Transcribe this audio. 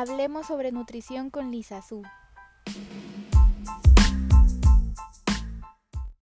Hablemos sobre nutrición con Lisa Su.